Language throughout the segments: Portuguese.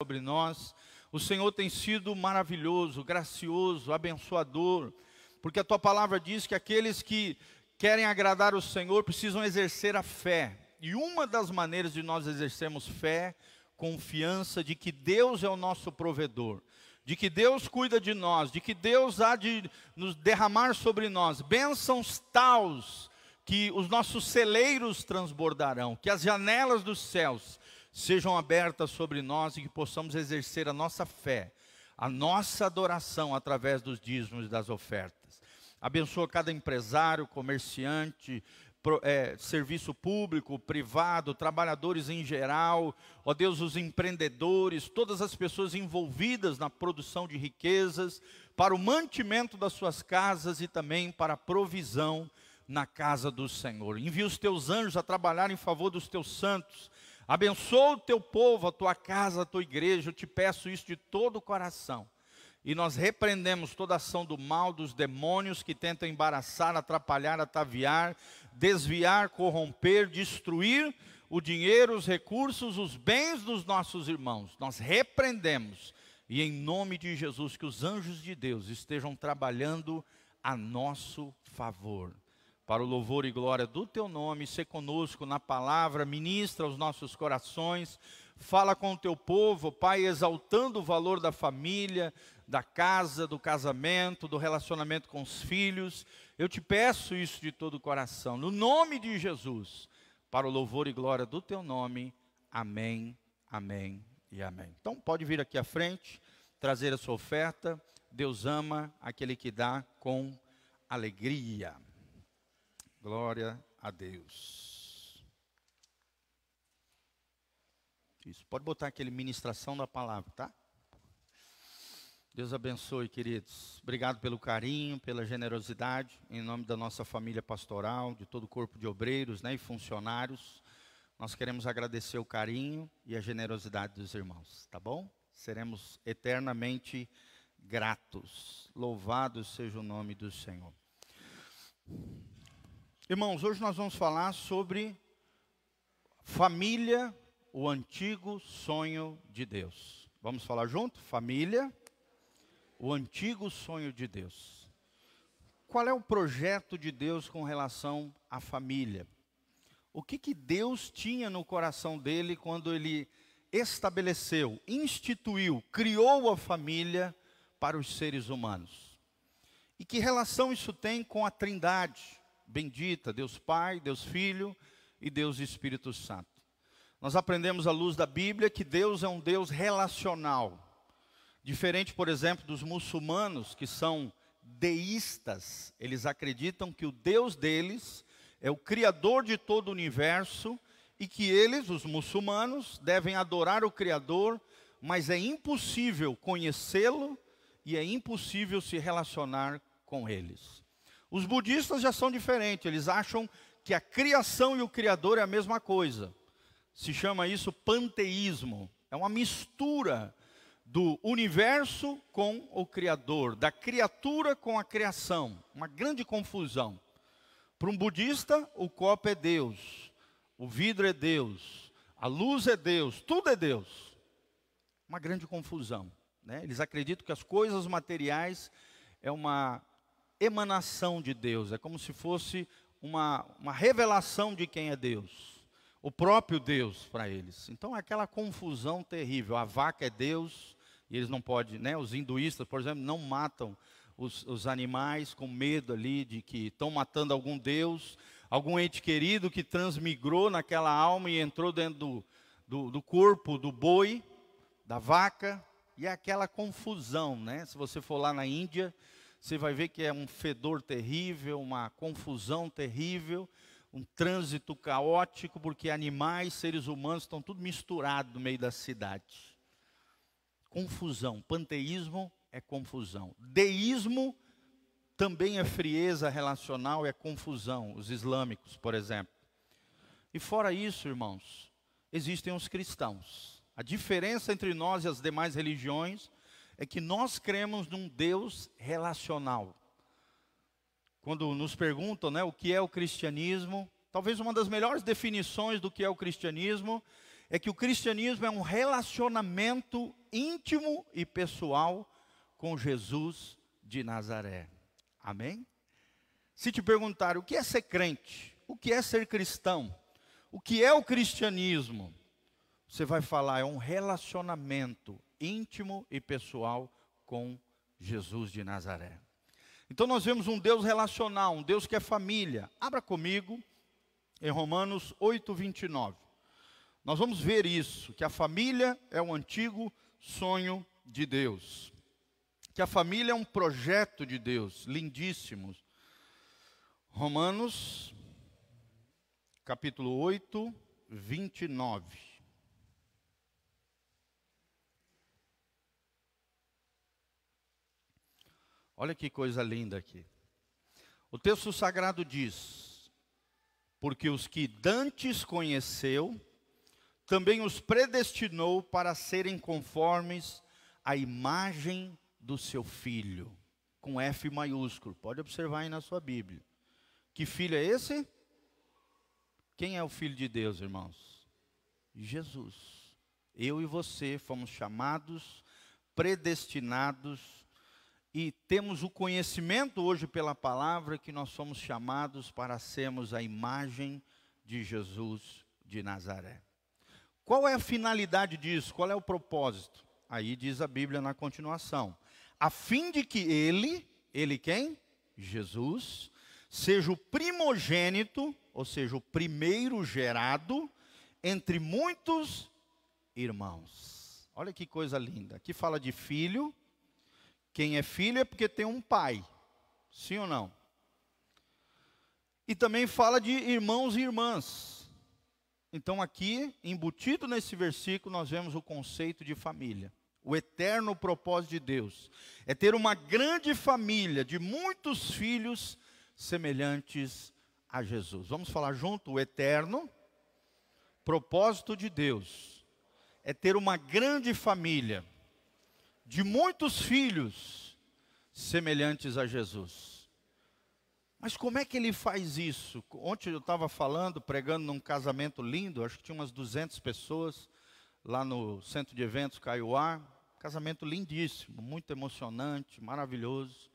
sobre nós. O Senhor tem sido maravilhoso, gracioso, abençoador, porque a tua palavra diz que aqueles que querem agradar o Senhor precisam exercer a fé. E uma das maneiras de nós exercermos fé, confiança de que Deus é o nosso provedor, de que Deus cuida de nós, de que Deus há de nos derramar sobre nós bênçãos taus que os nossos celeiros transbordarão, que as janelas dos céus sejam abertas sobre nós e que possamos exercer a nossa fé, a nossa adoração através dos dízimos e das ofertas. Abençoa cada empresário, comerciante, é, serviço público, privado, trabalhadores em geral, ó Deus, os empreendedores, todas as pessoas envolvidas na produção de riquezas, para o mantimento das suas casas e também para a provisão na casa do Senhor. Envia os teus anjos a trabalhar em favor dos teus santos. Abençoa o teu povo, a tua casa, a tua igreja. Eu te peço isso de todo o coração. E nós repreendemos toda ação do mal, dos demônios que tentam embaraçar, atrapalhar, ataviar, desviar, corromper, destruir o dinheiro, os recursos, os bens dos nossos irmãos. Nós repreendemos. E em nome de Jesus, que os anjos de Deus estejam trabalhando a nosso favor para o louvor e glória do teu nome, ser conosco na palavra, ministra os nossos corações, fala com o teu povo, Pai, exaltando o valor da família, da casa, do casamento, do relacionamento com os filhos. Eu te peço isso de todo o coração, no nome de Jesus, para o louvor e glória do teu nome. Amém, amém e amém. Então pode vir aqui à frente, trazer a sua oferta. Deus ama aquele que dá com alegria. Glória a Deus. Isso, pode botar aquele ministração da palavra, tá? Deus abençoe, queridos. Obrigado pelo carinho, pela generosidade, em nome da nossa família pastoral, de todo o corpo de obreiros né, e funcionários. Nós queremos agradecer o carinho e a generosidade dos irmãos, tá bom? Seremos eternamente gratos. Louvado seja o nome do Senhor. Irmãos, hoje nós vamos falar sobre família, o antigo sonho de Deus. Vamos falar junto? Família, o antigo sonho de Deus. Qual é o projeto de Deus com relação à família? O que, que Deus tinha no coração dele quando ele estabeleceu, instituiu, criou a família para os seres humanos? E que relação isso tem com a Trindade? Bendita, Deus Pai, Deus Filho e Deus Espírito Santo. Nós aprendemos à luz da Bíblia que Deus é um Deus relacional. Diferente, por exemplo, dos muçulmanos que são deístas, eles acreditam que o Deus deles é o criador de todo o universo e que eles, os muçulmanos, devem adorar o criador, mas é impossível conhecê-lo e é impossível se relacionar com eles. Os budistas já são diferentes, eles acham que a criação e o Criador é a mesma coisa. Se chama isso panteísmo. É uma mistura do universo com o Criador, da criatura com a criação. Uma grande confusão. Para um budista, o copo é Deus, o vidro é Deus, a luz é Deus, tudo é Deus. Uma grande confusão. Né? Eles acreditam que as coisas materiais é uma emanação de Deus, é como se fosse uma, uma revelação de quem é Deus, o próprio Deus para eles. Então é aquela confusão terrível. A vaca é Deus, e eles não podem, né? Os hinduístas, por exemplo, não matam os, os animais com medo ali de que estão matando algum Deus, algum ente querido que transmigrou naquela alma e entrou dentro do, do, do corpo do boi, da vaca, e é aquela confusão, né? Se você for lá na Índia, você vai ver que é um fedor terrível, uma confusão terrível, um trânsito caótico, porque animais, seres humanos estão tudo misturado no meio da cidade. Confusão. Panteísmo é confusão. Deísmo também é frieza relacional, é confusão. Os islâmicos, por exemplo. E fora isso, irmãos, existem os cristãos. A diferença entre nós e as demais religiões é que nós cremos num Deus relacional. Quando nos perguntam né, o que é o cristianismo, talvez uma das melhores definições do que é o cristianismo é que o cristianismo é um relacionamento íntimo e pessoal com Jesus de Nazaré. Amém? Se te perguntar o que é ser crente, o que é ser cristão, o que é o cristianismo, você vai falar é um relacionamento íntimo e pessoal com Jesus de Nazaré. Então nós vemos um Deus relacional, um Deus que é família. Abra comigo em Romanos 8, 29. Nós vamos ver isso, que a família é um antigo sonho de Deus. Que a família é um projeto de Deus, lindíssimo. Romanos, capítulo 8, 29. Olha que coisa linda aqui. O texto sagrado diz: Porque os que dantes conheceu, também os predestinou para serem conformes à imagem do seu filho, com F maiúsculo. Pode observar aí na sua Bíblia. Que filho é esse? Quem é o filho de Deus, irmãos? Jesus. Eu e você fomos chamados, predestinados e temos o conhecimento hoje pela palavra que nós somos chamados para sermos a imagem de Jesus de Nazaré. Qual é a finalidade disso? Qual é o propósito? Aí diz a Bíblia na continuação: a fim de que ele, ele quem? Jesus, seja o primogênito, ou seja, o primeiro gerado entre muitos irmãos. Olha que coisa linda. Aqui fala de filho. Quem é filho é porque tem um pai. Sim ou não? E também fala de irmãos e irmãs. Então, aqui, embutido nesse versículo, nós vemos o conceito de família. O eterno propósito de Deus é ter uma grande família de muitos filhos semelhantes a Jesus. Vamos falar junto? O eterno propósito de Deus é ter uma grande família de muitos filhos semelhantes a Jesus. Mas como é que ele faz isso? Ontem eu estava falando, pregando num casamento lindo, acho que tinha umas 200 pessoas lá no centro de eventos Caiuá. Casamento lindíssimo, muito emocionante, maravilhoso.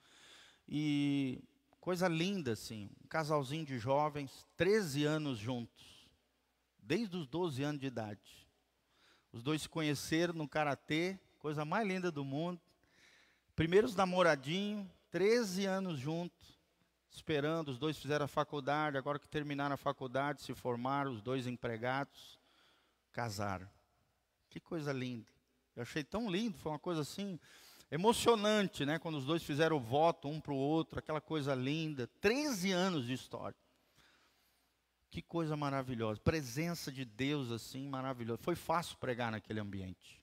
E coisa linda, assim. Um casalzinho de jovens, 13 anos juntos, desde os 12 anos de idade. Os dois se conheceram no karatê, coisa mais linda do mundo. Primeiros namoradinhos, 13 anos juntos esperando, os dois fizeram a faculdade, agora que terminaram a faculdade, se formaram, os dois empregados, casaram. Que coisa linda. Eu achei tão lindo, foi uma coisa assim, emocionante, né? Quando os dois fizeram o voto um para o outro, aquela coisa linda. 13 anos de história. Que coisa maravilhosa. Presença de Deus assim, maravilhosa. Foi fácil pregar naquele ambiente.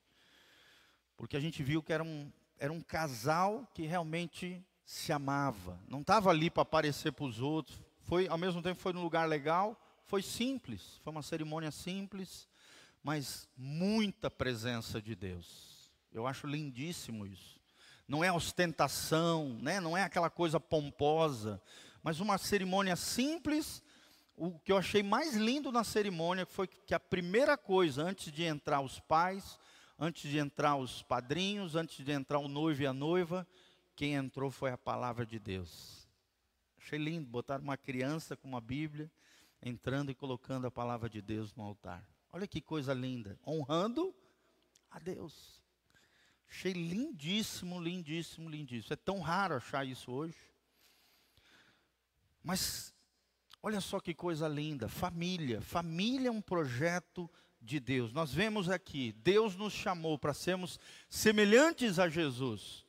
Porque a gente viu que era um, era um casal que realmente se amava, não estava ali para aparecer para os outros. Foi, ao mesmo tempo, foi num lugar legal, foi simples, foi uma cerimônia simples, mas muita presença de Deus. Eu acho lindíssimo isso. Não é ostentação, né? não é aquela coisa pomposa, mas uma cerimônia simples. O que eu achei mais lindo na cerimônia foi que a primeira coisa, antes de entrar os pais, antes de entrar os padrinhos, antes de entrar o noivo e a noiva, quem entrou foi a palavra de Deus. Achei lindo botar uma criança com uma Bíblia entrando e colocando a palavra de Deus no altar. Olha que coisa linda, honrando a Deus. Achei lindíssimo, lindíssimo, lindíssimo. É tão raro achar isso hoje. Mas olha só que coisa linda, família. Família é um projeto de Deus. Nós vemos aqui, Deus nos chamou para sermos semelhantes a Jesus.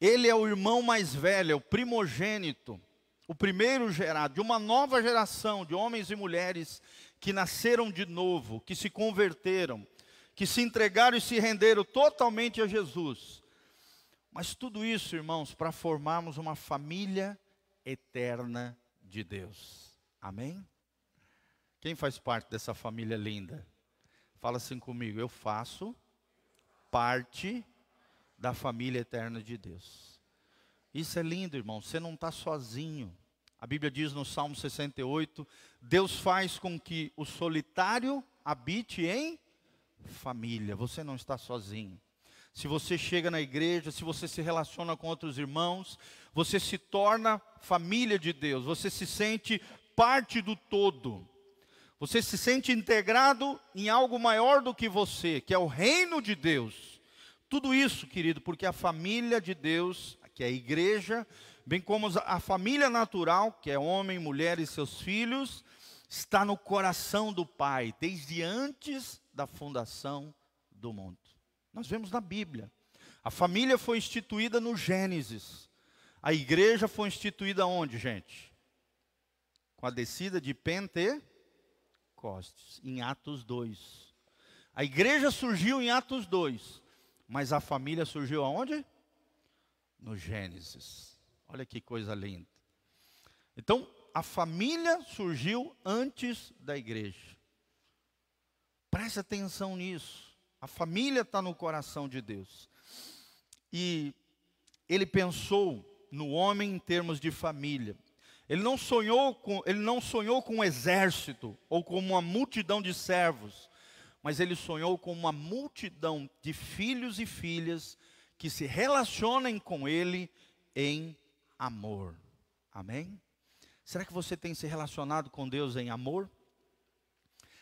Ele é o irmão mais velho, é o primogênito, o primeiro gerado de uma nova geração de homens e mulheres que nasceram de novo, que se converteram, que se entregaram e se renderam totalmente a Jesus. Mas tudo isso, irmãos, para formarmos uma família eterna de Deus. Amém? Quem faz parte dessa família linda? Fala assim comigo, eu faço parte da família eterna de Deus. Isso é lindo, irmão. Você não está sozinho. A Bíblia diz no Salmo 68: Deus faz com que o solitário habite em família. Você não está sozinho. Se você chega na igreja, se você se relaciona com outros irmãos, você se torna família de Deus, você se sente parte do todo. Você se sente integrado em algo maior do que você, que é o reino de Deus. Tudo isso, querido, porque a família de Deus, que é a igreja, bem como a família natural, que é homem, mulher e seus filhos, está no coração do Pai, desde antes da fundação do mundo. Nós vemos na Bíblia. A família foi instituída no Gênesis. A igreja foi instituída onde, gente? Com a descida de Pentecostes, em Atos 2. A igreja surgiu em Atos 2, mas a família surgiu aonde? No Gênesis. Olha que coisa linda. Então, a família surgiu antes da igreja. Preste atenção nisso. A família está no coração de Deus. E ele pensou no homem em termos de família. Ele não sonhou com, ele não sonhou com um exército ou com uma multidão de servos, mas ele sonhou com uma multidão de filhos e filhas que se relacionem com ele em amor. Amém? Será que você tem se relacionado com Deus em amor?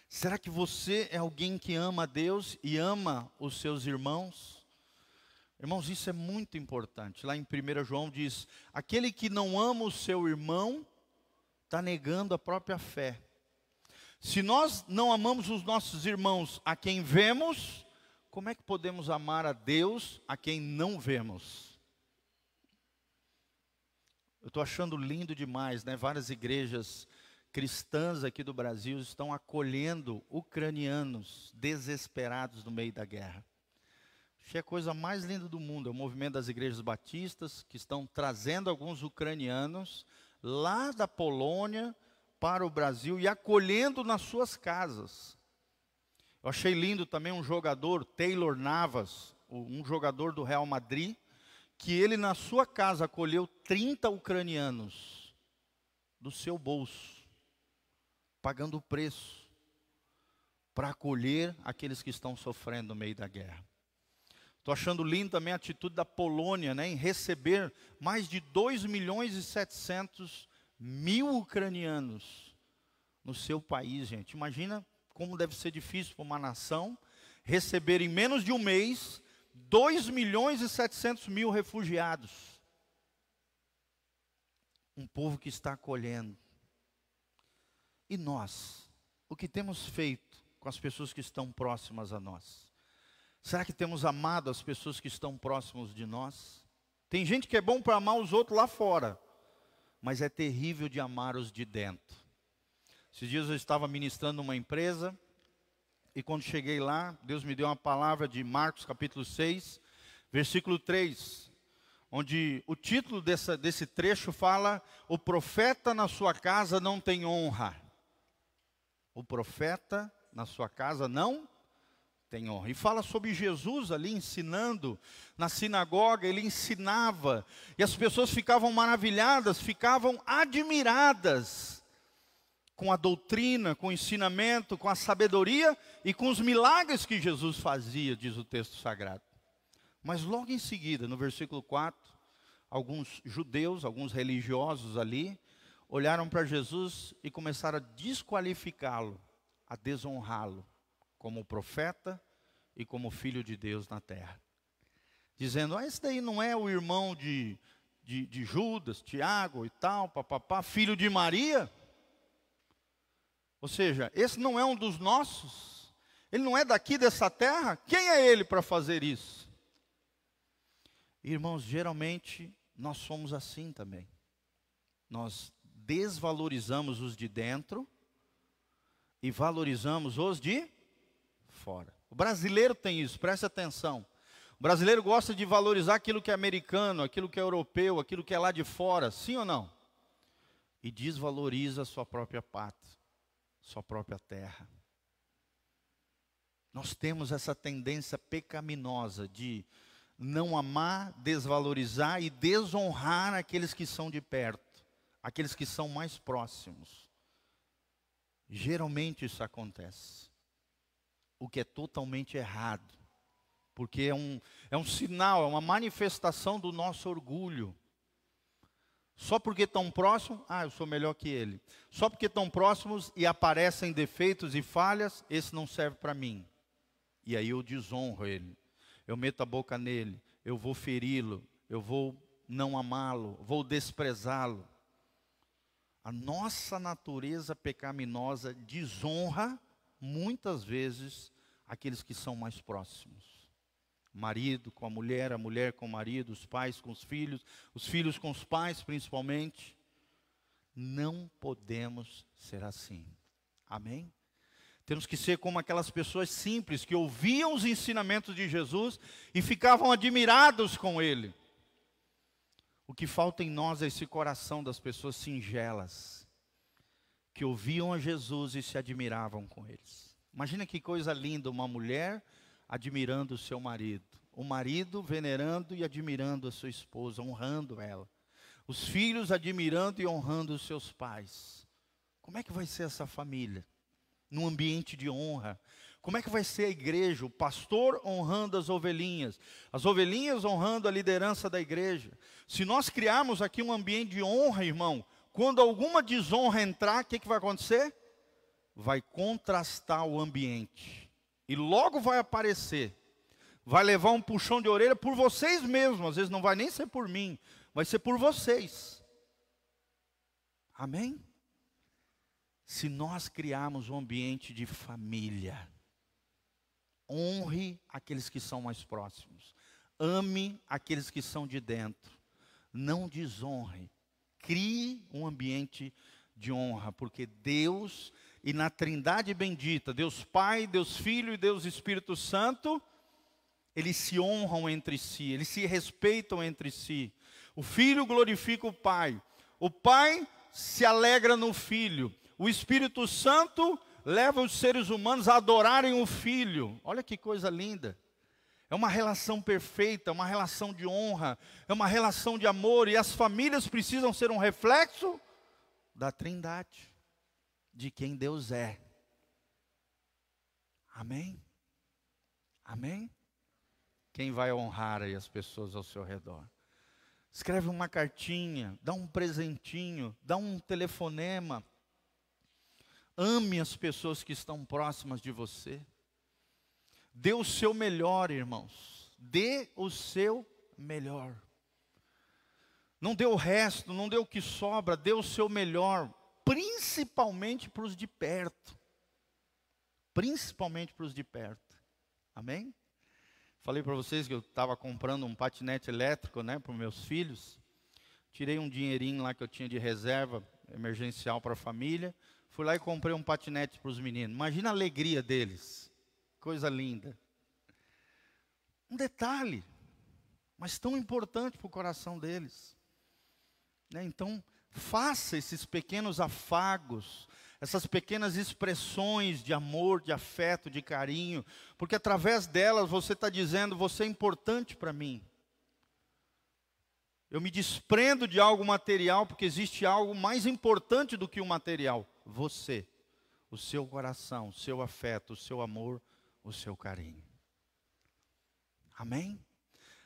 Será que você é alguém que ama Deus e ama os seus irmãos? Irmãos, isso é muito importante. Lá em 1 João diz: aquele que não ama o seu irmão está negando a própria fé. Se nós não amamos os nossos irmãos a quem vemos, como é que podemos amar a Deus a quem não vemos? Eu estou achando lindo demais, né? Várias igrejas cristãs aqui do Brasil estão acolhendo ucranianos desesperados no meio da guerra. Que é a coisa mais linda do mundo, é o movimento das igrejas batistas que estão trazendo alguns ucranianos lá da Polônia para o Brasil e acolhendo nas suas casas. Eu achei lindo também um jogador, Taylor Navas, um jogador do Real Madrid, que ele na sua casa acolheu 30 ucranianos do seu bolso pagando o preço para acolher aqueles que estão sofrendo no meio da guerra. Estou achando lindo também a atitude da Polônia, né, em receber mais de 2 milhões e 700 mil ucranianos no seu país, gente. Imagina como deve ser difícil para uma nação receber em menos de um mês 2 milhões e 700 mil refugiados. Um povo que está acolhendo. E nós? O que temos feito com as pessoas que estão próximas a nós? Será que temos amado as pessoas que estão próximas de nós? Tem gente que é bom para amar os outros lá fora, mas é terrível de amar os de dentro. Esses dias eu estava ministrando numa empresa, e quando cheguei lá, Deus me deu uma palavra de Marcos capítulo 6, versículo 3, onde o título dessa, desse trecho fala: O profeta na sua casa não tem honra o profeta na sua casa não tem honra. E fala sobre Jesus ali ensinando na sinagoga, ele ensinava, e as pessoas ficavam maravilhadas, ficavam admiradas com a doutrina, com o ensinamento, com a sabedoria e com os milagres que Jesus fazia, diz o texto sagrado. Mas logo em seguida, no versículo 4, alguns judeus, alguns religiosos ali, olharam para Jesus e começaram a desqualificá-lo, a desonrá-lo como profeta e como filho de Deus na terra. Dizendo, ah, esse daí não é o irmão de, de, de Judas, Tiago e tal, papapá, filho de Maria? Ou seja, esse não é um dos nossos? Ele não é daqui dessa terra? Quem é ele para fazer isso? Irmãos, geralmente nós somos assim também. Nós desvalorizamos os de dentro e valorizamos os de fora. O brasileiro tem isso, preste atenção. O brasileiro gosta de valorizar aquilo que é americano, aquilo que é europeu, aquilo que é lá de fora, sim ou não? E desvaloriza a sua própria pátria, sua própria terra. Nós temos essa tendência pecaminosa de não amar, desvalorizar e desonrar aqueles que são de perto aqueles que são mais próximos. Geralmente isso acontece. O que é totalmente errado, porque é um, é um sinal, é uma manifestação do nosso orgulho. Só porque estão próximos, ah, eu sou melhor que ele. Só porque estão próximos e aparecem defeitos e falhas, esse não serve para mim. E aí eu desonro ele. Eu meto a boca nele, eu vou feri-lo, eu vou não amá-lo, vou desprezá-lo. A nossa natureza pecaminosa desonra muitas vezes aqueles que são mais próximos marido com a mulher, a mulher com o marido, os pais com os filhos, os filhos com os pais principalmente. Não podemos ser assim. Amém? Temos que ser como aquelas pessoas simples que ouviam os ensinamentos de Jesus e ficavam admirados com ele. O que falta em nós é esse coração das pessoas singelas, que ouviam a Jesus e se admiravam com eles. Imagina que coisa linda uma mulher admirando o seu marido, o marido venerando e admirando a sua esposa, honrando ela, os filhos admirando e honrando os seus pais. Como é que vai ser essa família? Num ambiente de honra. Como é que vai ser a igreja? O pastor honrando as ovelhinhas, as ovelhinhas honrando a liderança da igreja. Se nós criarmos aqui um ambiente de honra, irmão, quando alguma desonra entrar, o que, que vai acontecer? Vai contrastar o ambiente e logo vai aparecer. Vai levar um puxão de orelha por vocês mesmos, às vezes não vai nem ser por mim, vai ser por vocês. Amém? Se nós criarmos um ambiente de família, honre aqueles que são mais próximos, ame aqueles que são de dentro, não desonre, crie um ambiente de honra, porque Deus e na Trindade bendita, Deus Pai, Deus Filho e Deus Espírito Santo, eles se honram entre si, eles se respeitam entre si. O Filho glorifica o Pai, o Pai se alegra no Filho, o Espírito Santo leva os seres humanos a adorarem o Filho. Olha que coisa linda. É uma relação perfeita, uma relação de honra, é uma relação de amor, e as famílias precisam ser um reflexo da Trindade de quem Deus é. Amém? Amém? Quem vai honrar aí as pessoas ao seu redor? Escreve uma cartinha, dá um presentinho, dá um telefonema. Ame as pessoas que estão próximas de você. Dê o seu melhor, irmãos. Dê o seu melhor. Não dê o resto, não dê o que sobra, dê o seu melhor principalmente para os de perto. Principalmente para os de perto. Amém? Falei para vocês que eu estava comprando um patinete elétrico, né, para os meus filhos. Tirei um dinheirinho lá que eu tinha de reserva emergencial para a família. Fui lá e comprei um patinete para os meninos. Imagina a alegria deles. Coisa linda. Um detalhe, mas tão importante para o coração deles. Né? Então, Faça esses pequenos afagos, essas pequenas expressões de amor, de afeto, de carinho, porque através delas você está dizendo: você é importante para mim. Eu me desprendo de algo material porque existe algo mais importante do que o material: você, o seu coração, o seu afeto, o seu amor, o seu carinho. Amém?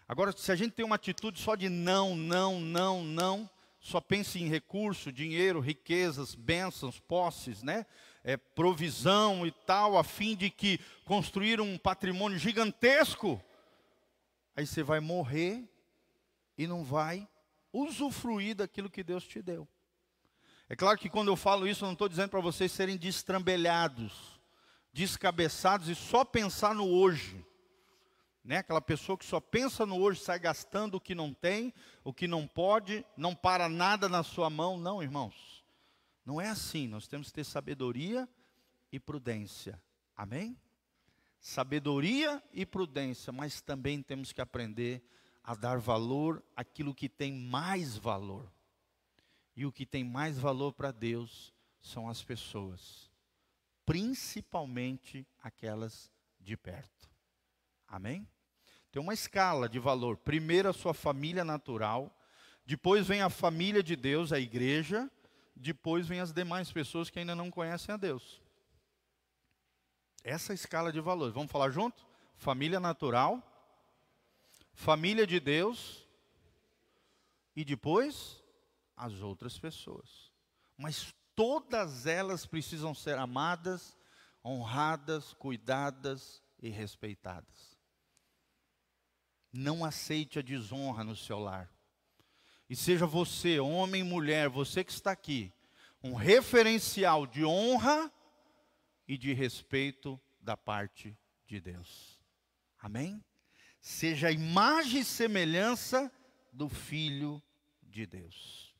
Agora, se a gente tem uma atitude só de não, não, não, não, só pense em recurso, dinheiro, riquezas, bênçãos, posses, né? É, provisão e tal, a fim de que construir um patrimônio gigantesco, aí você vai morrer e não vai usufruir daquilo que Deus te deu. É claro que quando eu falo isso, eu não estou dizendo para vocês serem destrambelhados, descabeçados e só pensar no hoje. Né? Aquela pessoa que só pensa no hoje, sai gastando o que não tem, o que não pode, não para nada na sua mão. Não, irmãos. Não é assim. Nós temos que ter sabedoria e prudência. Amém? Sabedoria e prudência, mas também temos que aprender a dar valor àquilo que tem mais valor. E o que tem mais valor para Deus são as pessoas, principalmente aquelas de perto. Amém? Tem uma escala de valor. Primeiro a sua família natural, depois vem a família de Deus, a igreja, depois vem as demais pessoas que ainda não conhecem a Deus. Essa é escala de valores. Vamos falar junto? Família natural, família de Deus e depois as outras pessoas. Mas todas elas precisam ser amadas, honradas, cuidadas e respeitadas. Não aceite a desonra no seu lar. E seja você, homem mulher, você que está aqui, um referencial de honra e de respeito da parte de Deus. Amém? Seja a imagem e semelhança do Filho de Deus.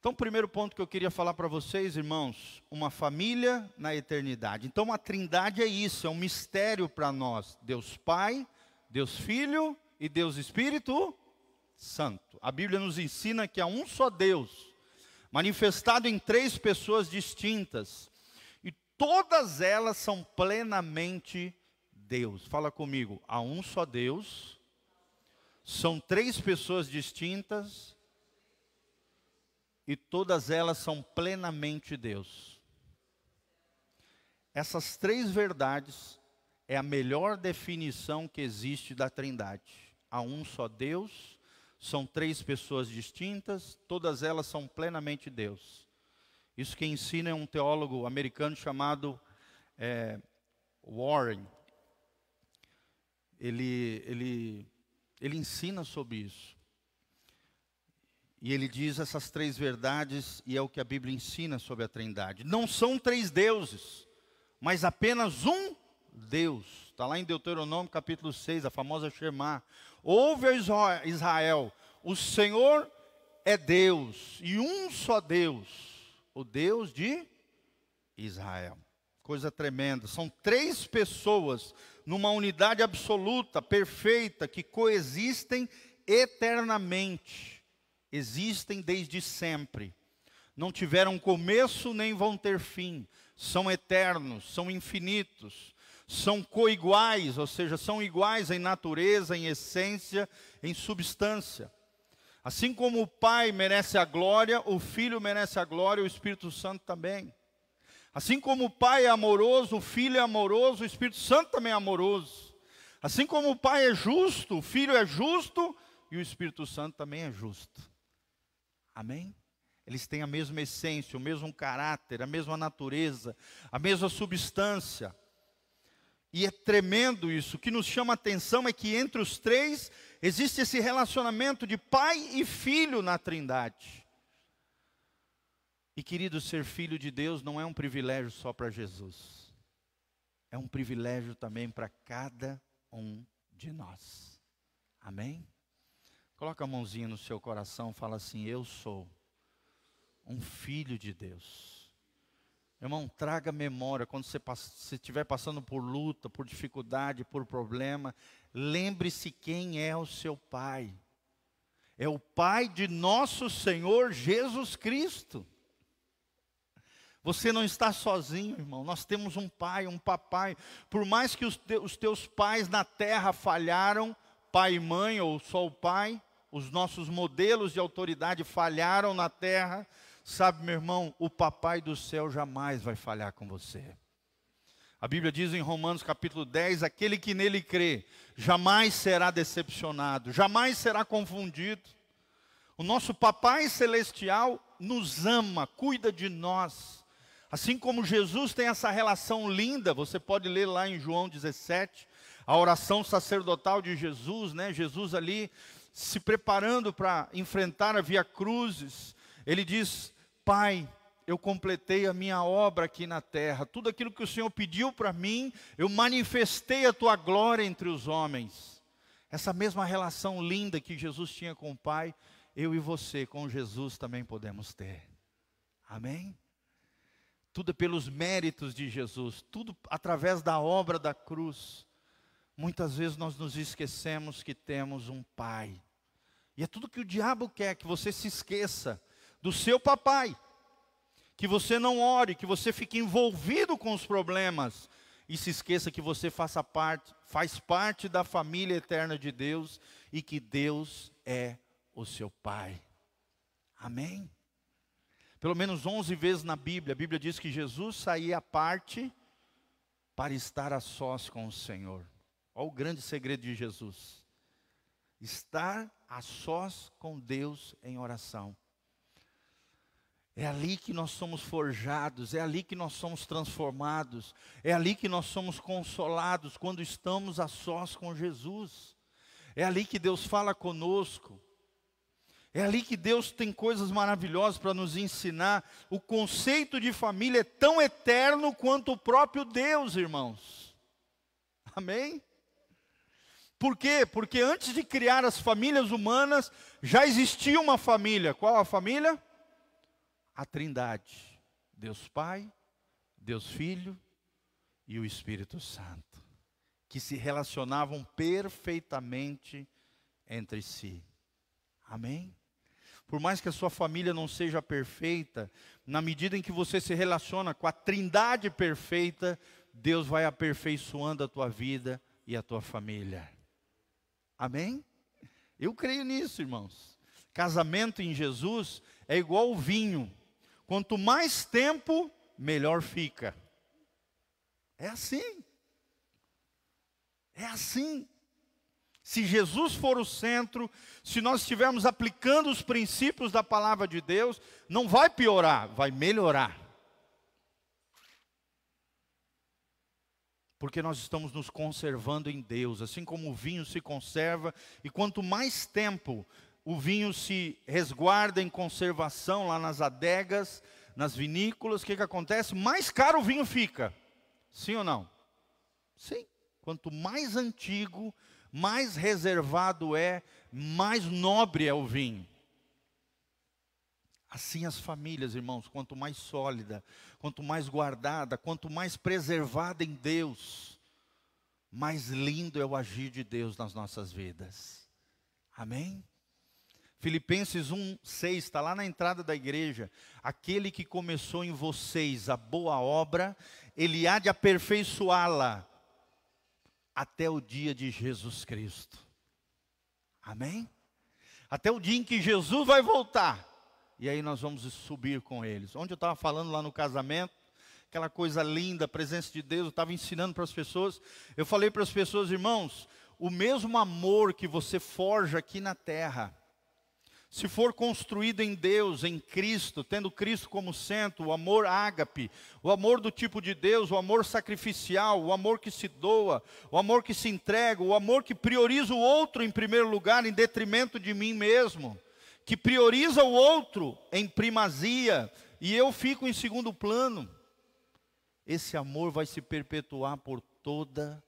Então, o primeiro ponto que eu queria falar para vocês, irmãos, uma família na eternidade. Então, a Trindade é isso, é um mistério para nós: Deus Pai, Deus Filho e Deus Espírito Santo. A Bíblia nos ensina que há um só Deus, manifestado em três pessoas distintas, e todas elas são plenamente Deus. Fala comigo, há um só Deus, são três pessoas distintas e todas elas são plenamente Deus. Essas três verdades é a melhor definição que existe da Trindade. Há um só Deus, são três pessoas distintas, todas elas são plenamente Deus. Isso que ensina é um teólogo americano chamado é, Warren. Ele, ele, ele ensina sobre isso. E ele diz essas três verdades, e é o que a Bíblia ensina sobre a Trindade. Não são três deuses, mas apenas um Deus. Está lá em Deuteronômio capítulo 6, a famosa Shema. Ouve Israel, o Senhor é Deus, e um só Deus, o Deus de Israel. Coisa tremenda. São três pessoas numa unidade absoluta, perfeita, que coexistem eternamente existem desde sempre. Não tiveram começo nem vão ter fim. São eternos, são infinitos, são coiguais, ou seja, são iguais em natureza, em essência, em substância. Assim como o Pai merece a glória, o Filho merece a glória, o Espírito Santo também. Assim como o Pai é amoroso, o Filho é amoroso, o Espírito Santo também é amoroso. Assim como o Pai é justo, o Filho é justo e o Espírito Santo também é justo. Amém? Eles têm a mesma essência, o mesmo caráter, a mesma natureza, a mesma substância. E é tremendo isso. O que nos chama a atenção é que entre os três existe esse relacionamento de pai e filho na Trindade. E querido, ser filho de Deus não é um privilégio só para Jesus. É um privilégio também para cada um de nós. Amém? Coloca a mãozinha no seu coração, fala assim: Eu sou um filho de Deus. Irmão, traga memória quando você estiver passando por luta, por dificuldade, por problema. Lembre-se quem é o seu Pai. É o Pai de nosso Senhor Jesus Cristo. Você não está sozinho, irmão. Nós temos um pai, um papai. Por mais que os, te, os teus pais na terra falharam, pai e mãe, ou só o pai, os nossos modelos de autoridade falharam na terra, sabe, meu irmão, o papai do céu jamais vai falhar com você. A Bíblia diz em Romanos capítulo 10: aquele que nele crê jamais será decepcionado, jamais será confundido. O nosso Papai Celestial nos ama, cuida de nós. Assim como Jesus tem essa relação linda, você pode ler lá em João 17, a oração sacerdotal de Jesus, né? Jesus ali se preparando para enfrentar a Via Cruzes, ele diz: Pai, eu completei a minha obra aqui na terra, tudo aquilo que o Senhor pediu para mim, eu manifestei a tua glória entre os homens. Essa mesma relação linda que Jesus tinha com o Pai, eu e você com Jesus também podemos ter. Amém? Tudo é pelos méritos de Jesus, tudo através da obra da cruz. Muitas vezes nós nos esquecemos que temos um pai. E é tudo que o diabo quer, que você se esqueça do seu papai. Que você não ore, que você fique envolvido com os problemas e se esqueça que você faça parte, faz parte da família eterna de Deus e que Deus é o seu pai. Amém? Pelo menos 11 vezes na Bíblia, a Bíblia diz que Jesus saía à parte para estar a sós com o Senhor. Olha o grande segredo de Jesus. Estar a sós com Deus em oração. É ali que nós somos forjados, é ali que nós somos transformados, é ali que nós somos consolados quando estamos a sós com Jesus. É ali que Deus fala conosco. É ali que Deus tem coisas maravilhosas para nos ensinar. O conceito de família é tão eterno quanto o próprio Deus, irmãos. Amém? Por quê? Porque antes de criar as famílias humanas, já existia uma família. Qual a família? A Trindade: Deus Pai, Deus Filho e o Espírito Santo, que se relacionavam perfeitamente entre si. Amém? Por mais que a sua família não seja perfeita, na medida em que você se relaciona com a trindade perfeita, Deus vai aperfeiçoando a tua vida e a tua família. Amém? Eu creio nisso, irmãos. Casamento em Jesus é igual o vinho. Quanto mais tempo, melhor fica. É assim. É assim. Se Jesus for o centro, se nós estivermos aplicando os princípios da palavra de Deus, não vai piorar, vai melhorar. Porque nós estamos nos conservando em Deus, assim como o vinho se conserva, e quanto mais tempo o vinho se resguarda em conservação lá nas adegas, nas vinícolas, o que, que acontece? Mais caro o vinho fica. Sim ou não? Sim. Quanto mais antigo, mais reservado é, mais nobre é o vinho. Assim as famílias, irmãos, quanto mais sólida, quanto mais guardada, quanto mais preservada em Deus, mais lindo é o agir de Deus nas nossas vidas. Amém? Filipenses 1, 6, está lá na entrada da igreja. Aquele que começou em vocês a boa obra, ele há de aperfeiçoá-la até o dia de Jesus Cristo. Amém? Até o dia em que Jesus vai voltar. E aí nós vamos subir com eles. Onde eu estava falando lá no casamento, aquela coisa linda, a presença de Deus, eu estava ensinando para as pessoas. Eu falei para as pessoas, irmãos, o mesmo amor que você forja aqui na terra, se for construído em Deus, em Cristo, tendo Cristo como centro, o amor ágape, o amor do tipo de Deus, o amor sacrificial, o amor que se doa, o amor que se entrega, o amor que prioriza o outro em primeiro lugar, em detrimento de mim mesmo, que prioriza o outro em primazia e eu fico em segundo plano. Esse amor vai se perpetuar por toda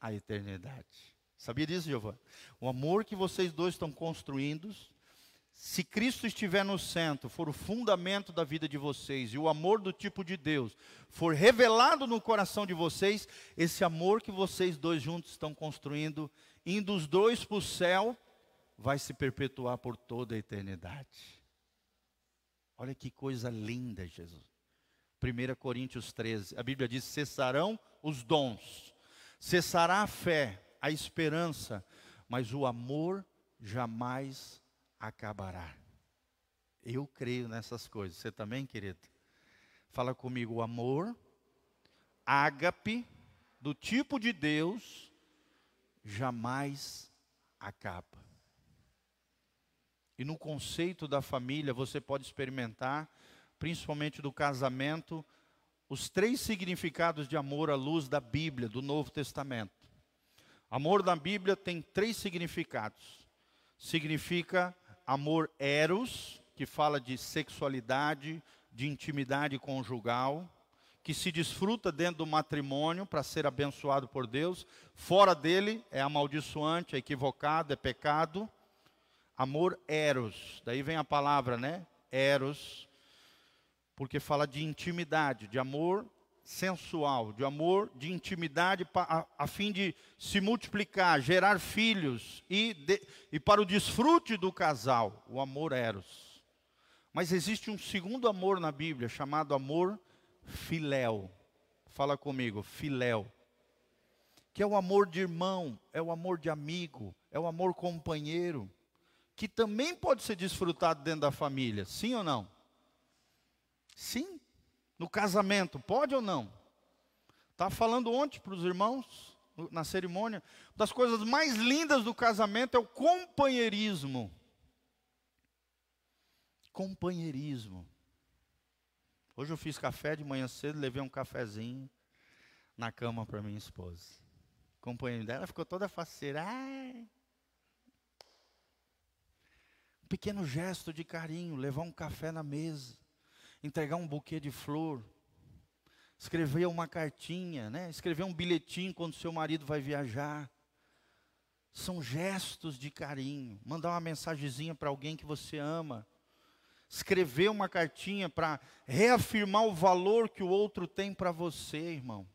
a eternidade. Sabia disso, Giovanni? O amor que vocês dois estão construindo se Cristo estiver no centro, for o fundamento da vida de vocês, e o amor do tipo de Deus for revelado no coração de vocês, esse amor que vocês dois juntos estão construindo, indo os dois para o céu, vai se perpetuar por toda a eternidade. Olha que coisa linda, Jesus. 1 Coríntios 13, a Bíblia diz: cessarão os dons, cessará a fé, a esperança, mas o amor jamais acabará. Eu creio nessas coisas. Você também, querido? Fala comigo, o amor, ágape, do tipo de Deus, jamais acaba. E no conceito da família, você pode experimentar, principalmente do casamento, os três significados de amor à luz da Bíblia, do Novo Testamento. Amor da Bíblia tem três significados. Significa amor eros, que fala de sexualidade, de intimidade conjugal, que se desfruta dentro do matrimônio para ser abençoado por Deus, fora dele é amaldiçoante, é equivocado, é pecado. Amor eros, daí vem a palavra, né? Eros, porque fala de intimidade, de amor sensual, de amor, de intimidade, a, a fim de se multiplicar, gerar filhos e, de, e para o desfrute do casal, o amor eros. Mas existe um segundo amor na Bíblia, chamado amor filéu. Fala comigo, filéu. Que é o amor de irmão, é o amor de amigo, é o amor companheiro, que também pode ser desfrutado dentro da família, sim ou não? Sim, no casamento, pode ou não? Estava falando ontem para os irmãos, na cerimônia, das coisas mais lindas do casamento é o companheirismo. Companheirismo. Hoje eu fiz café de manhã cedo, levei um cafezinho na cama para minha esposa. Companheiro dela ficou toda faceira. Pequeno gesto de carinho, levar um café na mesa, entregar um buquê de flor, escrever uma cartinha, né? escrever um bilhetinho quando seu marido vai viajar. São gestos de carinho. Mandar uma mensagenzinha para alguém que você ama. Escrever uma cartinha para reafirmar o valor que o outro tem para você, irmão.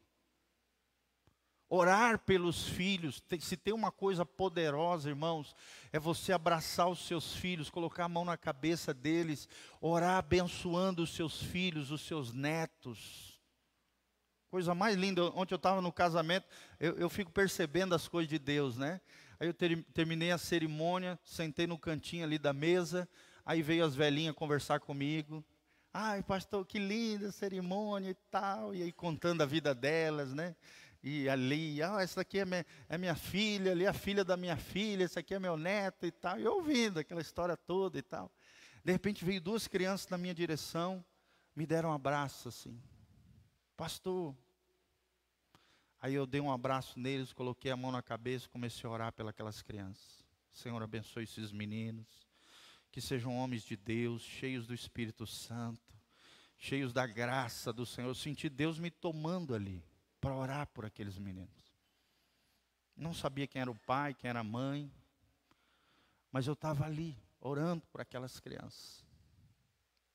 Orar pelos filhos, se tem uma coisa poderosa, irmãos, é você abraçar os seus filhos, colocar a mão na cabeça deles, orar abençoando os seus filhos, os seus netos. Coisa mais linda, ontem eu estava no casamento, eu, eu, fico percebendo as coisas de Deus, né? Aí eu ter, terminei a cerimônia, sentei no cantinho ali da mesa, aí veio as velhinhas conversar comigo. Ai, pastor, que linda cerimônia e tal. E aí contando a vida delas, né? E ali, ah, essa aqui é minha, é minha filha, ali é a filha da minha filha, esse aqui é meu neto e tal. E ouvindo aquela história toda e tal. De repente veio duas crianças na minha direção, me deram um abraço assim. Pastor, Aí eu dei um abraço neles, coloquei a mão na cabeça, comecei a orar pelas crianças. Senhor, abençoe esses meninos, que sejam homens de Deus, cheios do Espírito Santo, cheios da graça do Senhor. Eu senti Deus me tomando ali para orar por aqueles meninos. Não sabia quem era o pai, quem era a mãe, mas eu estava ali, orando por aquelas crianças.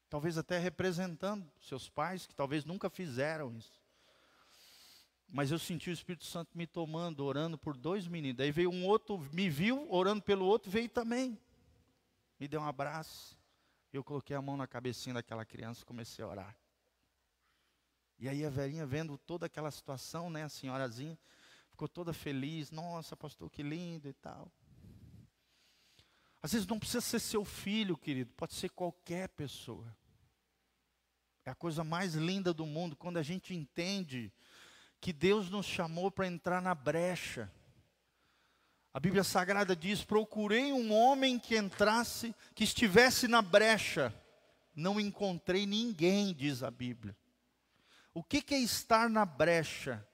Talvez até representando seus pais, que talvez nunca fizeram isso. Mas eu senti o Espírito Santo me tomando, orando por dois meninos. Daí veio um outro, me viu orando pelo outro, veio também. Me deu um abraço. Eu coloquei a mão na cabecinha daquela criança e comecei a orar. E aí a velhinha vendo toda aquela situação, né, a senhorazinha, ficou toda feliz. Nossa, pastor, que lindo e tal. Às vezes não precisa ser seu filho, querido, pode ser qualquer pessoa. É a coisa mais linda do mundo quando a gente entende que Deus nos chamou para entrar na brecha. A Bíblia Sagrada diz: procurei um homem que entrasse, que estivesse na brecha. Não encontrei ninguém, diz a Bíblia. O que, é estar na brecha?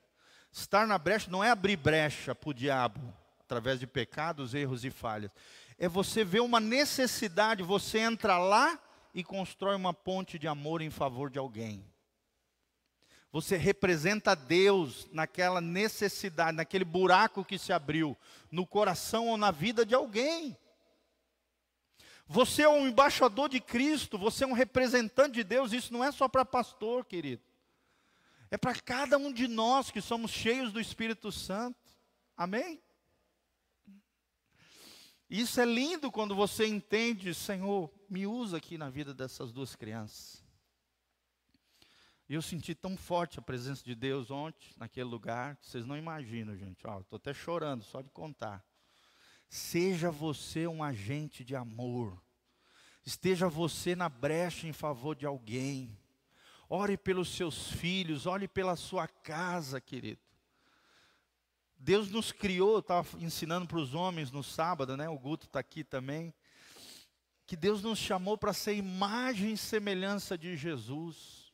Estar na brecha não é abrir brecha para o diabo, através de pecados, erros e falhas. É você ver uma necessidade, você entra lá e constrói uma ponte de amor em favor de alguém. Você representa Deus naquela necessidade, naquele buraco que se abriu, no coração ou na vida de alguém. Você é um embaixador de Cristo, você é um representante de Deus, isso não é só para pastor, querido. É para cada um de nós que somos cheios do Espírito Santo. Amém? Isso é lindo quando você entende, Senhor, me usa aqui na vida dessas duas crianças. Eu senti tão forte a presença de Deus ontem, naquele lugar, que vocês não imaginam, gente. Estou até chorando só de contar. Seja você um agente de amor. Esteja você na brecha em favor de alguém. Ore pelos seus filhos, ore pela sua casa, querido. Deus nos criou, estava ensinando para os homens no sábado, né? O Guto está aqui também. Que Deus nos chamou para ser imagem e semelhança de Jesus.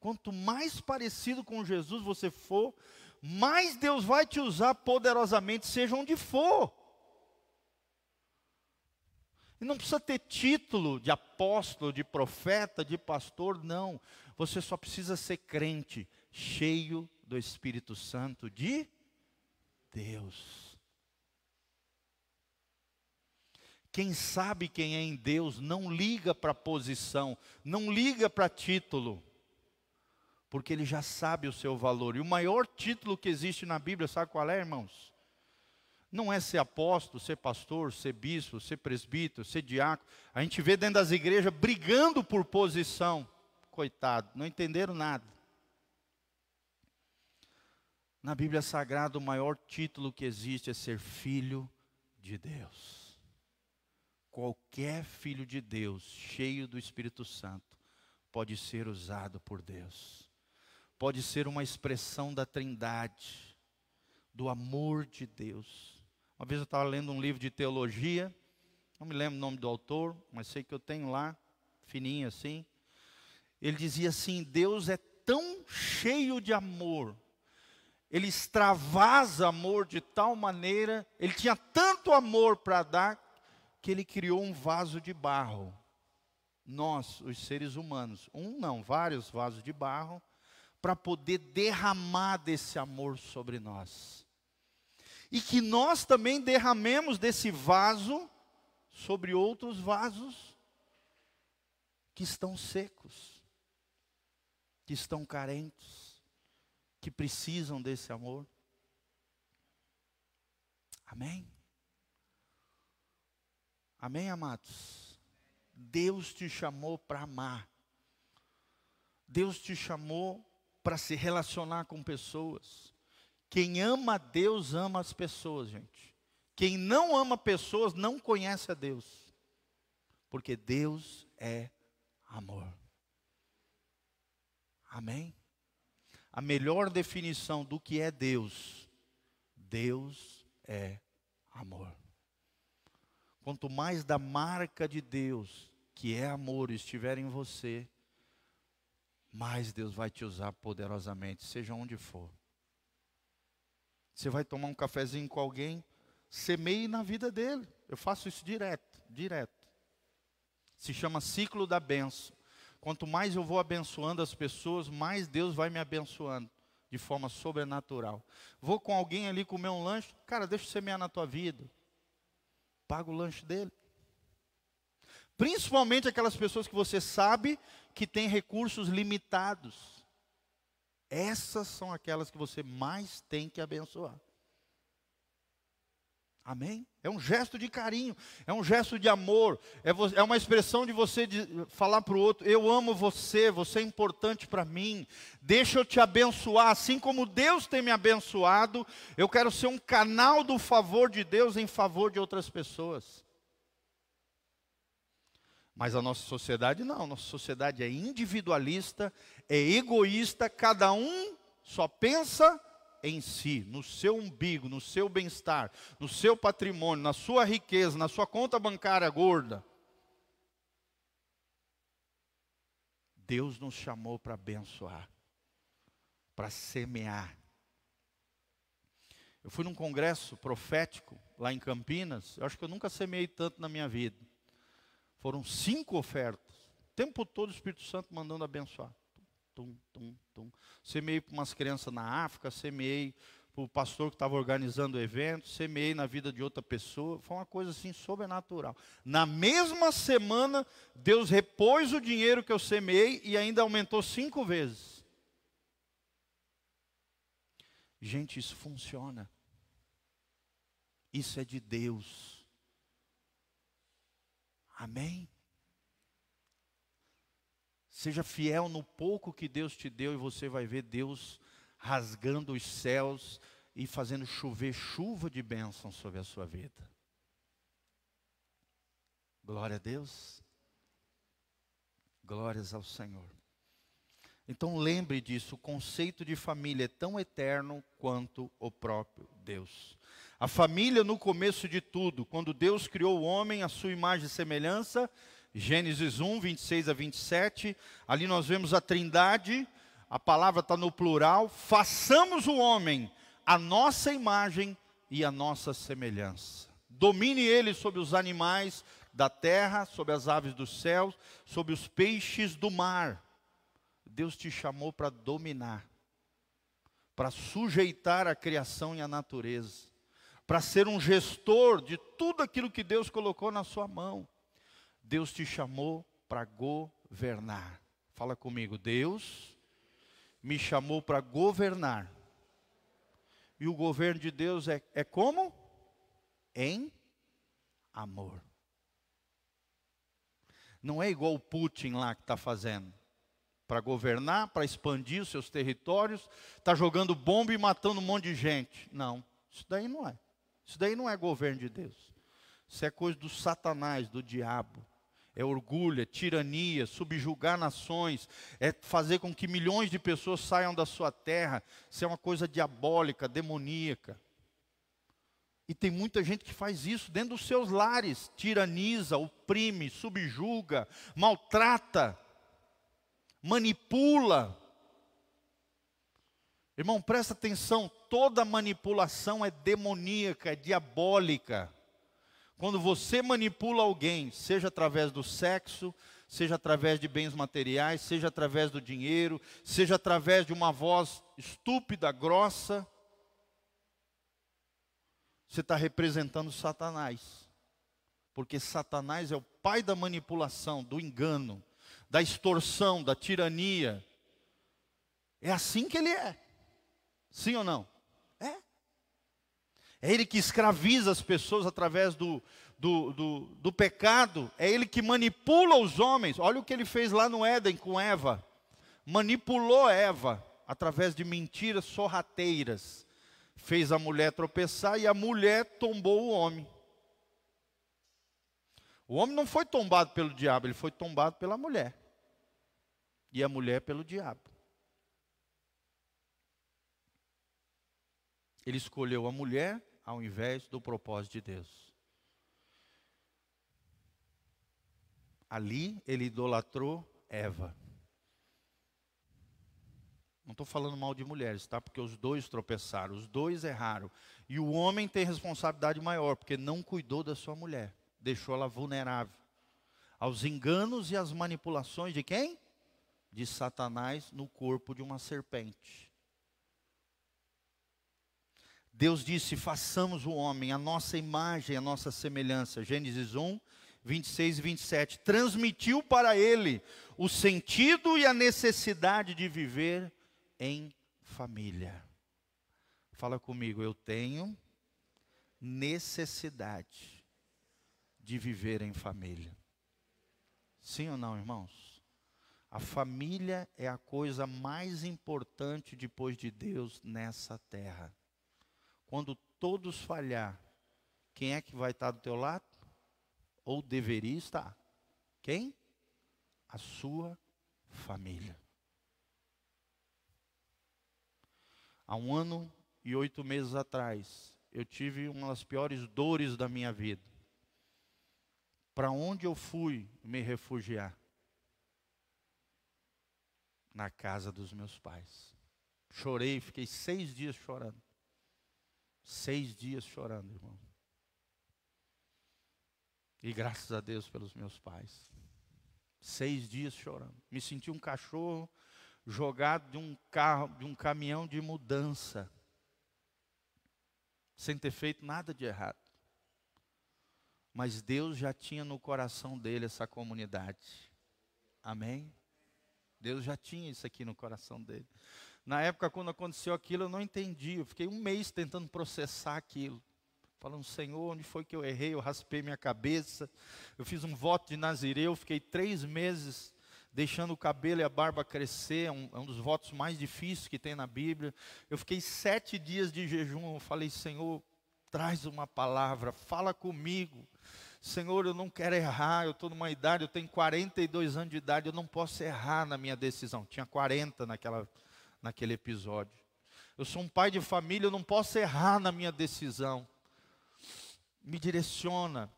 Quanto mais parecido com Jesus você for, mais Deus vai te usar poderosamente, seja onde for. E não precisa ter título de apóstolo, de profeta, de pastor, não. Você só precisa ser crente, cheio do Espírito Santo de Deus. Quem sabe quem é em Deus não liga para posição, não liga para título porque ele já sabe o seu valor. E o maior título que existe na Bíblia, sabe qual é, irmãos? Não é ser apóstolo, ser pastor, ser bispo, ser presbítero, ser diácono. A gente vê dentro das igrejas brigando por posição. Coitado, não entenderam nada. Na Bíblia Sagrada, o maior título que existe é ser filho de Deus. Qualquer filho de Deus, cheio do Espírito Santo, pode ser usado por Deus pode ser uma expressão da Trindade, do amor de Deus. Uma vez eu estava lendo um livro de teologia, não me lembro o nome do autor, mas sei que eu tenho lá, fininho assim. Ele dizia assim: Deus é tão cheio de amor, ele extravasa amor de tal maneira, ele tinha tanto amor para dar, que ele criou um vaso de barro. Nós, os seres humanos, um não, vários vasos de barro, para poder derramar desse amor sobre nós. E que nós também derramemos desse vaso sobre outros vasos que estão secos, que estão carentes, que precisam desse amor. Amém? Amém, amados? Deus te chamou para amar. Deus te chamou para se relacionar com pessoas. Quem ama a Deus ama as pessoas, gente. Quem não ama pessoas não conhece a Deus. Porque Deus é amor. Amém? A melhor definição do que é Deus, Deus é amor. Quanto mais da marca de Deus, que é amor, estiver em você, mais Deus vai te usar poderosamente, seja onde for. Você vai tomar um cafezinho com alguém, semeie na vida dele. Eu faço isso direto, direto. Se chama ciclo da benção. Quanto mais eu vou abençoando as pessoas, mais Deus vai me abençoando de forma sobrenatural. Vou com alguém ali comer um lanche, cara, deixa eu semear na tua vida. Paga o lanche dele. Principalmente aquelas pessoas que você sabe que têm recursos limitados. Essas são aquelas que você mais tem que abençoar. Amém? É um gesto de carinho, é um gesto de amor, é, é uma expressão de você de falar para o outro: Eu amo você, você é importante para mim, deixa eu te abençoar, assim como Deus tem me abençoado, eu quero ser um canal do favor de Deus em favor de outras pessoas. Mas a nossa sociedade não, nossa sociedade é individualista, é egoísta, cada um só pensa em si, no seu umbigo, no seu bem-estar, no seu patrimônio, na sua riqueza, na sua conta bancária gorda. Deus nos chamou para abençoar, para semear. Eu fui num congresso profético lá em Campinas, eu acho que eu nunca semeei tanto na minha vida. Foram cinco ofertas. O tempo todo o Espírito Santo mandando abençoar. Tum, tum, tum. Semeei para umas crianças na África, semeei para o pastor que estava organizando o evento, semeei na vida de outra pessoa. Foi uma coisa assim sobrenatural. Na mesma semana, Deus repôs o dinheiro que eu semeei e ainda aumentou cinco vezes. Gente, isso funciona. Isso é de Deus. Amém? Seja fiel no pouco que Deus te deu e você vai ver Deus rasgando os céus e fazendo chover chuva de bênção sobre a sua vida. Glória a Deus. Glórias ao Senhor. Então lembre disso, o conceito de família é tão eterno quanto o próprio Deus. A família no começo de tudo, quando Deus criou o homem à sua imagem e semelhança, Gênesis 1, 26 a 27, ali nós vemos a trindade, a palavra está no plural, façamos o homem a nossa imagem e a nossa semelhança. Domine ele sobre os animais da terra, sobre as aves dos céus, sobre os peixes do mar. Deus te chamou para dominar, para sujeitar a criação e a natureza para ser um gestor de tudo aquilo que Deus colocou na sua mão. Deus te chamou para governar. Fala comigo, Deus me chamou para governar. E o governo de Deus é, é como? Em amor. Não é igual o Putin lá que está fazendo. Para governar, para expandir os seus territórios, está jogando bomba e matando um monte de gente. Não, isso daí não é. Isso daí não é governo de Deus. Isso é coisa do Satanás, do diabo. É orgulho, é tirania, subjugar nações, é fazer com que milhões de pessoas saiam da sua terra. Isso é uma coisa diabólica, demoníaca. E tem muita gente que faz isso dentro dos seus lares, tiraniza, oprime, subjuga, maltrata, manipula. Irmão, presta atenção, toda manipulação é demoníaca, é diabólica. Quando você manipula alguém, seja através do sexo, seja através de bens materiais, seja através do dinheiro, seja através de uma voz estúpida, grossa, você está representando Satanás. Porque Satanás é o pai da manipulação, do engano, da extorsão, da tirania. É assim que ele é. Sim ou não? É. Ele que escraviza as pessoas através do, do, do, do, pecado. É ele que manipula os homens. Olha o que ele fez lá no Éden com Eva. Manipulou Eva através de mentiras sorrateiras. Fez a mulher tropeçar e a mulher tombou o homem. O homem não foi tombado pelo diabo, ele foi tombado pela mulher. E a mulher pelo diabo. Ele escolheu a mulher ao invés do propósito de Deus. Ali ele idolatrou Eva. Não estou falando mal de mulheres, tá? Porque os dois tropeçaram, os dois erraram. E o homem tem responsabilidade maior, porque não cuidou da sua mulher, deixou ela vulnerável aos enganos e às manipulações de quem? De Satanás no corpo de uma serpente. Deus disse: façamos o homem a nossa imagem, a nossa semelhança. Gênesis 1, 26 e 27. Transmitiu para ele o sentido e a necessidade de viver em família. Fala comigo, eu tenho necessidade de viver em família. Sim ou não, irmãos? A família é a coisa mais importante depois de Deus nessa terra. Quando todos falhar, quem é que vai estar do teu lado? Ou deveria estar? Quem? A sua família. Há um ano e oito meses atrás, eu tive uma das piores dores da minha vida. Para onde eu fui me refugiar? Na casa dos meus pais. Chorei, fiquei seis dias chorando. Seis dias chorando, irmão. E graças a Deus pelos meus pais. Seis dias chorando. Me senti um cachorro jogado de um carro, de um caminhão de mudança. Sem ter feito nada de errado. Mas Deus já tinha no coração dele essa comunidade. Amém? Deus já tinha isso aqui no coração dele. Na época, quando aconteceu aquilo, eu não entendi. Eu fiquei um mês tentando processar aquilo. Falando, Senhor, onde foi que eu errei? Eu raspei minha cabeça. Eu fiz um voto de Nazireu. Fiquei três meses deixando o cabelo e a barba crescer. É um, é um dos votos mais difíceis que tem na Bíblia. Eu fiquei sete dias de jejum. Eu falei, Senhor, traz uma palavra, fala comigo. Senhor, eu não quero errar, eu estou numa idade, eu tenho 42 anos de idade, eu não posso errar na minha decisão. Tinha 40 naquela naquele episódio. Eu sou um pai de família, eu não posso errar na minha decisão. Me direciona.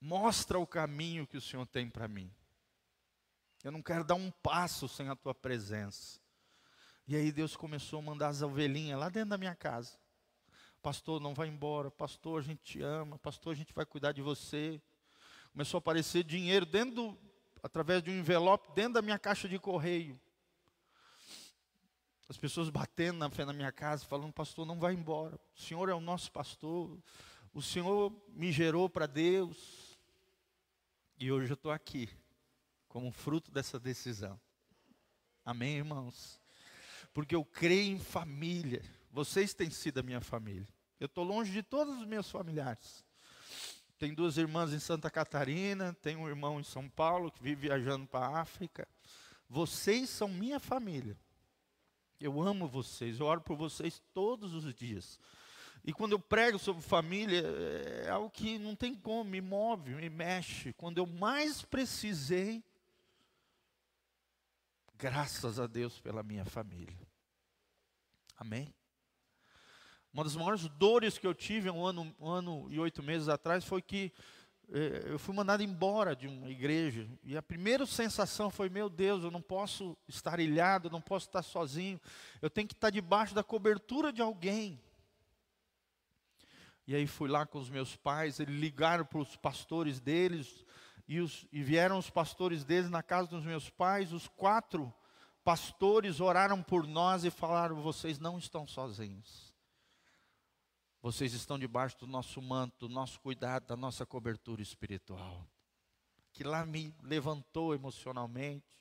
Mostra o caminho que o Senhor tem para mim. Eu não quero dar um passo sem a tua presença. E aí Deus começou a mandar as ovelhinhas lá dentro da minha casa. Pastor, não vai embora. Pastor, a gente te ama. Pastor, a gente vai cuidar de você. Começou a aparecer dinheiro dentro do, através de um envelope dentro da minha caixa de correio. As pessoas batendo na, na minha casa, falando, pastor, não vai embora. O Senhor é o nosso pastor. O Senhor me gerou para Deus. E hoje eu estou aqui, como fruto dessa decisão. Amém, irmãos? Porque eu creio em família. Vocês têm sido a minha família. Eu estou longe de todos os meus familiares. Tenho duas irmãs em Santa Catarina, tenho um irmão em São Paulo que vive viajando para a África. Vocês são minha família. Eu amo vocês, eu oro por vocês todos os dias. E quando eu prego sobre família, é algo que não tem como, me move, me mexe. Quando eu mais precisei, graças a Deus pela minha família. Amém? Uma das maiores dores que eu tive um ano, um ano e oito meses atrás foi que eu fui mandado embora de uma igreja. E a primeira sensação foi: meu Deus, eu não posso estar ilhado, eu não posso estar sozinho, eu tenho que estar debaixo da cobertura de alguém. E aí fui lá com os meus pais, eles ligaram para os pastores deles, e, os, e vieram os pastores deles na casa dos meus pais, os quatro pastores oraram por nós e falaram: vocês não estão sozinhos. Vocês estão debaixo do nosso manto, do nosso cuidado, da nossa cobertura espiritual. Que lá me levantou emocionalmente,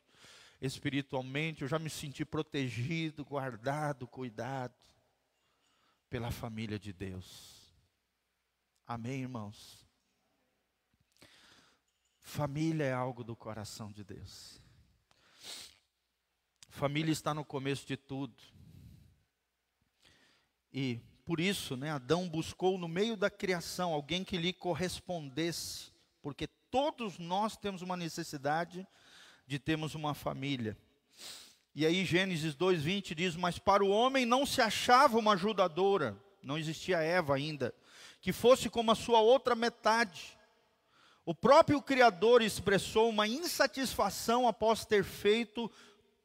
espiritualmente, eu já me senti protegido, guardado, cuidado pela família de Deus. Amém, irmãos? Família é algo do coração de Deus. Família está no começo de tudo. E por isso, né, Adão buscou no meio da criação alguém que lhe correspondesse, porque todos nós temos uma necessidade de termos uma família. E aí Gênesis 2:20 diz: "Mas para o homem não se achava uma ajudadora, não existia Eva ainda, que fosse como a sua outra metade." O próprio Criador expressou uma insatisfação após ter feito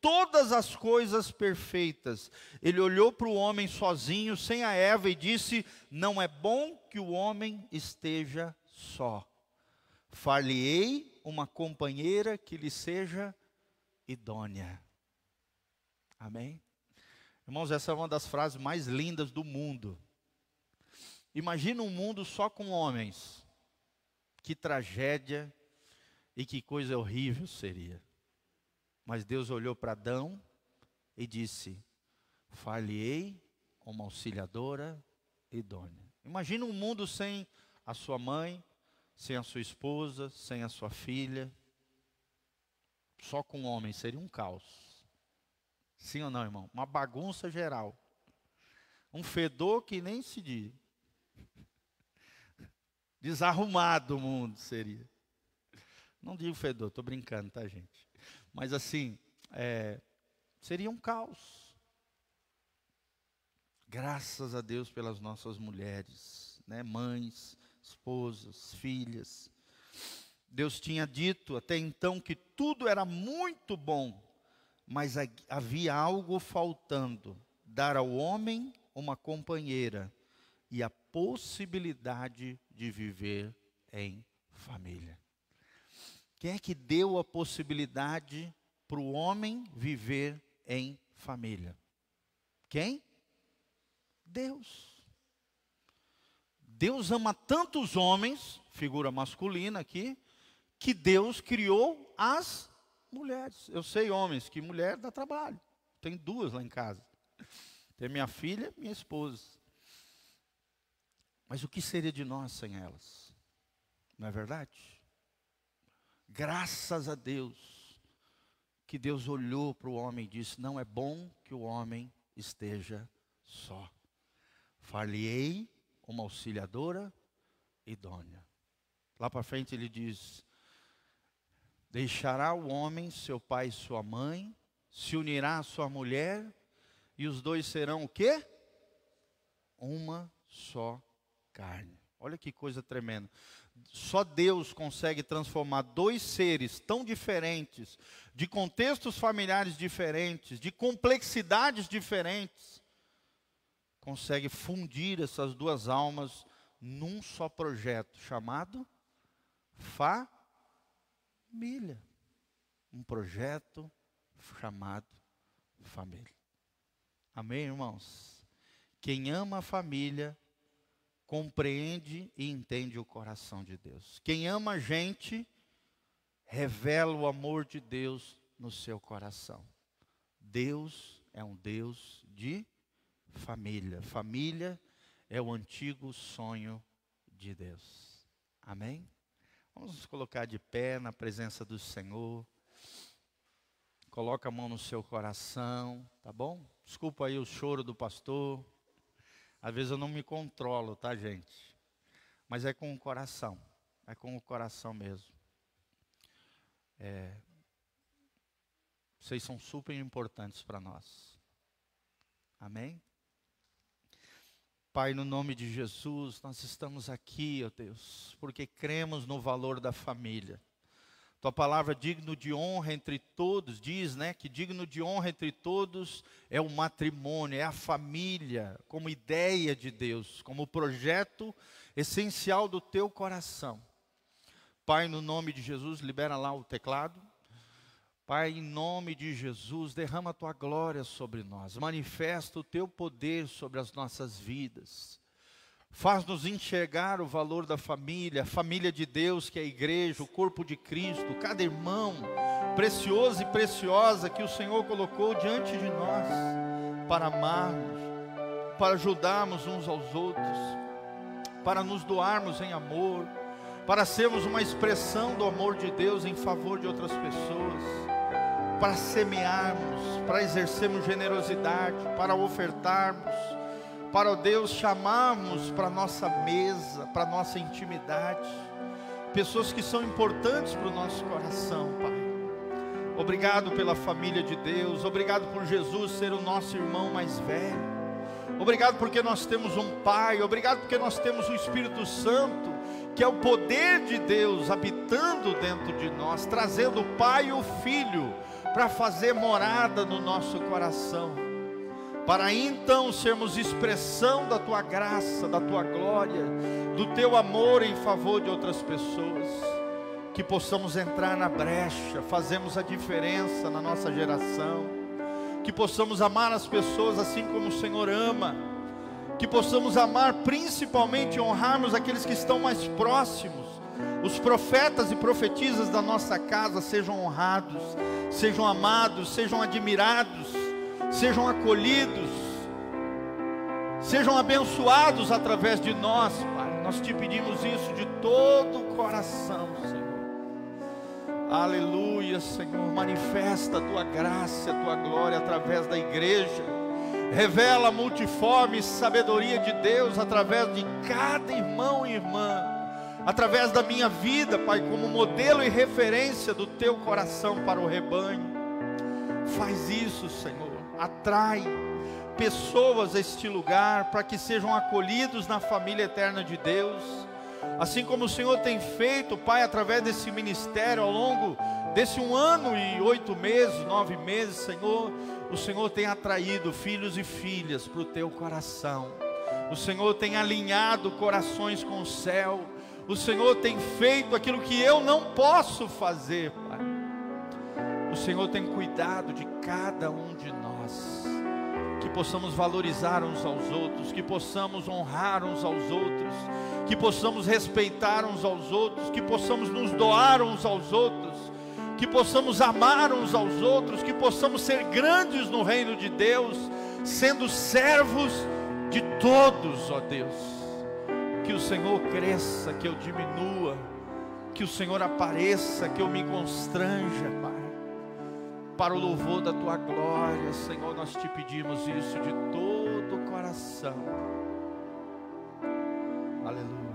todas as coisas perfeitas. Ele olhou para o homem sozinho, sem a Eva, e disse: Não é bom que o homem esteja só. Far-lhe-ei uma companheira que lhe seja idônea. Amém? Irmãos, essa é uma das frases mais lindas do mundo. Imagina um mundo só com homens. Que tragédia e que coisa horrível seria. Mas Deus olhou para Adão e disse: Falhei uma auxiliadora idônea. Imagina um mundo sem a sua mãe, sem a sua esposa, sem a sua filha. Só com homem seria um caos. Sim ou não, irmão? Uma bagunça geral. Um fedor que nem se diz. Desarrumado o mundo seria. Não digo fedor, estou brincando, tá, gente? Mas assim, é, seria um caos. Graças a Deus pelas nossas mulheres, né, mães, esposas, filhas. Deus tinha dito até então que tudo era muito bom, mas havia algo faltando: dar ao homem uma companheira e a possibilidade de viver em família. Quem é que deu a possibilidade para o homem viver em família? Quem? Deus. Deus ama tantos homens, figura masculina aqui, que Deus criou as mulheres. Eu sei, homens, que mulher dá trabalho. Tem duas lá em casa. Tem minha filha minha esposa. Mas o que seria de nós sem elas? Não é verdade? Graças a Deus, que Deus olhou para o homem e disse: Não é bom que o homem esteja só. Far-lhe-ei uma auxiliadora idônea. Lá para frente ele diz: Deixará o homem seu pai e sua mãe, se unirá à sua mulher, e os dois serão o quê? Uma só carne. Olha que coisa tremenda. Só Deus consegue transformar dois seres tão diferentes, de contextos familiares diferentes, de complexidades diferentes, consegue fundir essas duas almas num só projeto chamado família. Um projeto chamado família. Amém, irmãos? Quem ama a família compreende e entende o coração de Deus. Quem ama a gente, revela o amor de Deus no seu coração. Deus é um Deus de família. Família é o antigo sonho de Deus. Amém? Vamos nos colocar de pé na presença do Senhor. Coloca a mão no seu coração, tá bom? Desculpa aí o choro do pastor. Às vezes eu não me controlo, tá, gente? Mas é com o coração. É com o coração mesmo. É, vocês são super importantes para nós. Amém? Pai, no nome de Jesus, nós estamos aqui, ó Deus, porque cremos no valor da família. Tua palavra digno de honra entre todos, diz, né, que digno de honra entre todos é o matrimônio, é a família, como ideia de Deus, como projeto essencial do teu coração. Pai, no nome de Jesus, libera lá o teclado. Pai, em nome de Jesus, derrama a tua glória sobre nós, manifesta o teu poder sobre as nossas vidas. Faz-nos enxergar o valor da família, família de Deus, que é a igreja, o corpo de Cristo, cada irmão precioso e preciosa que o Senhor colocou diante de nós, para amarmos, para ajudarmos uns aos outros, para nos doarmos em amor, para sermos uma expressão do amor de Deus em favor de outras pessoas, para semearmos, para exercermos generosidade, para ofertarmos para o Deus chamarmos para nossa mesa, para nossa intimidade, pessoas que são importantes para o nosso coração, Pai. Obrigado pela família de Deus, obrigado por Jesus ser o nosso irmão mais velho. Obrigado porque nós temos um Pai, obrigado porque nós temos o Espírito Santo, que é o poder de Deus habitando dentro de nós, trazendo o Pai e o Filho para fazer morada no nosso coração para então sermos expressão da tua graça, da tua glória, do teu amor em favor de outras pessoas, que possamos entrar na brecha, fazemos a diferença na nossa geração, que possamos amar as pessoas assim como o Senhor ama, que possamos amar principalmente honrarmos aqueles que estão mais próximos, os profetas e profetisas da nossa casa sejam honrados, sejam amados, sejam admirados sejam acolhidos, sejam abençoados através de nós, Pai. Nós te pedimos isso de todo o coração, Senhor. Aleluia, Senhor. Manifesta a tua graça, a tua glória através da igreja. Revela a multiforme sabedoria de Deus através de cada irmão e irmã, através da minha vida, Pai, como modelo e referência do teu coração para o rebanho. Faz isso, Senhor atrai pessoas a este lugar para que sejam acolhidos na família eterna de Deus. Assim como o Senhor tem feito, Pai, através desse ministério ao longo desse um ano e oito meses, nove meses, Senhor, o Senhor tem atraído filhos e filhas para o teu coração. O Senhor tem alinhado corações com o céu. O Senhor tem feito aquilo que eu não posso fazer, Pai. O Senhor tem cuidado de cada um de nós possamos valorizar uns aos outros, que possamos honrar uns aos outros, que possamos respeitar uns aos outros, que possamos nos doar uns aos outros, que possamos amar uns aos outros, que possamos ser grandes no reino de Deus, sendo servos de todos, ó Deus. Que o Senhor cresça, que eu diminua, que o Senhor apareça, que eu me constranja, para o louvor da tua glória, Senhor, nós te pedimos isso de todo o coração. Aleluia.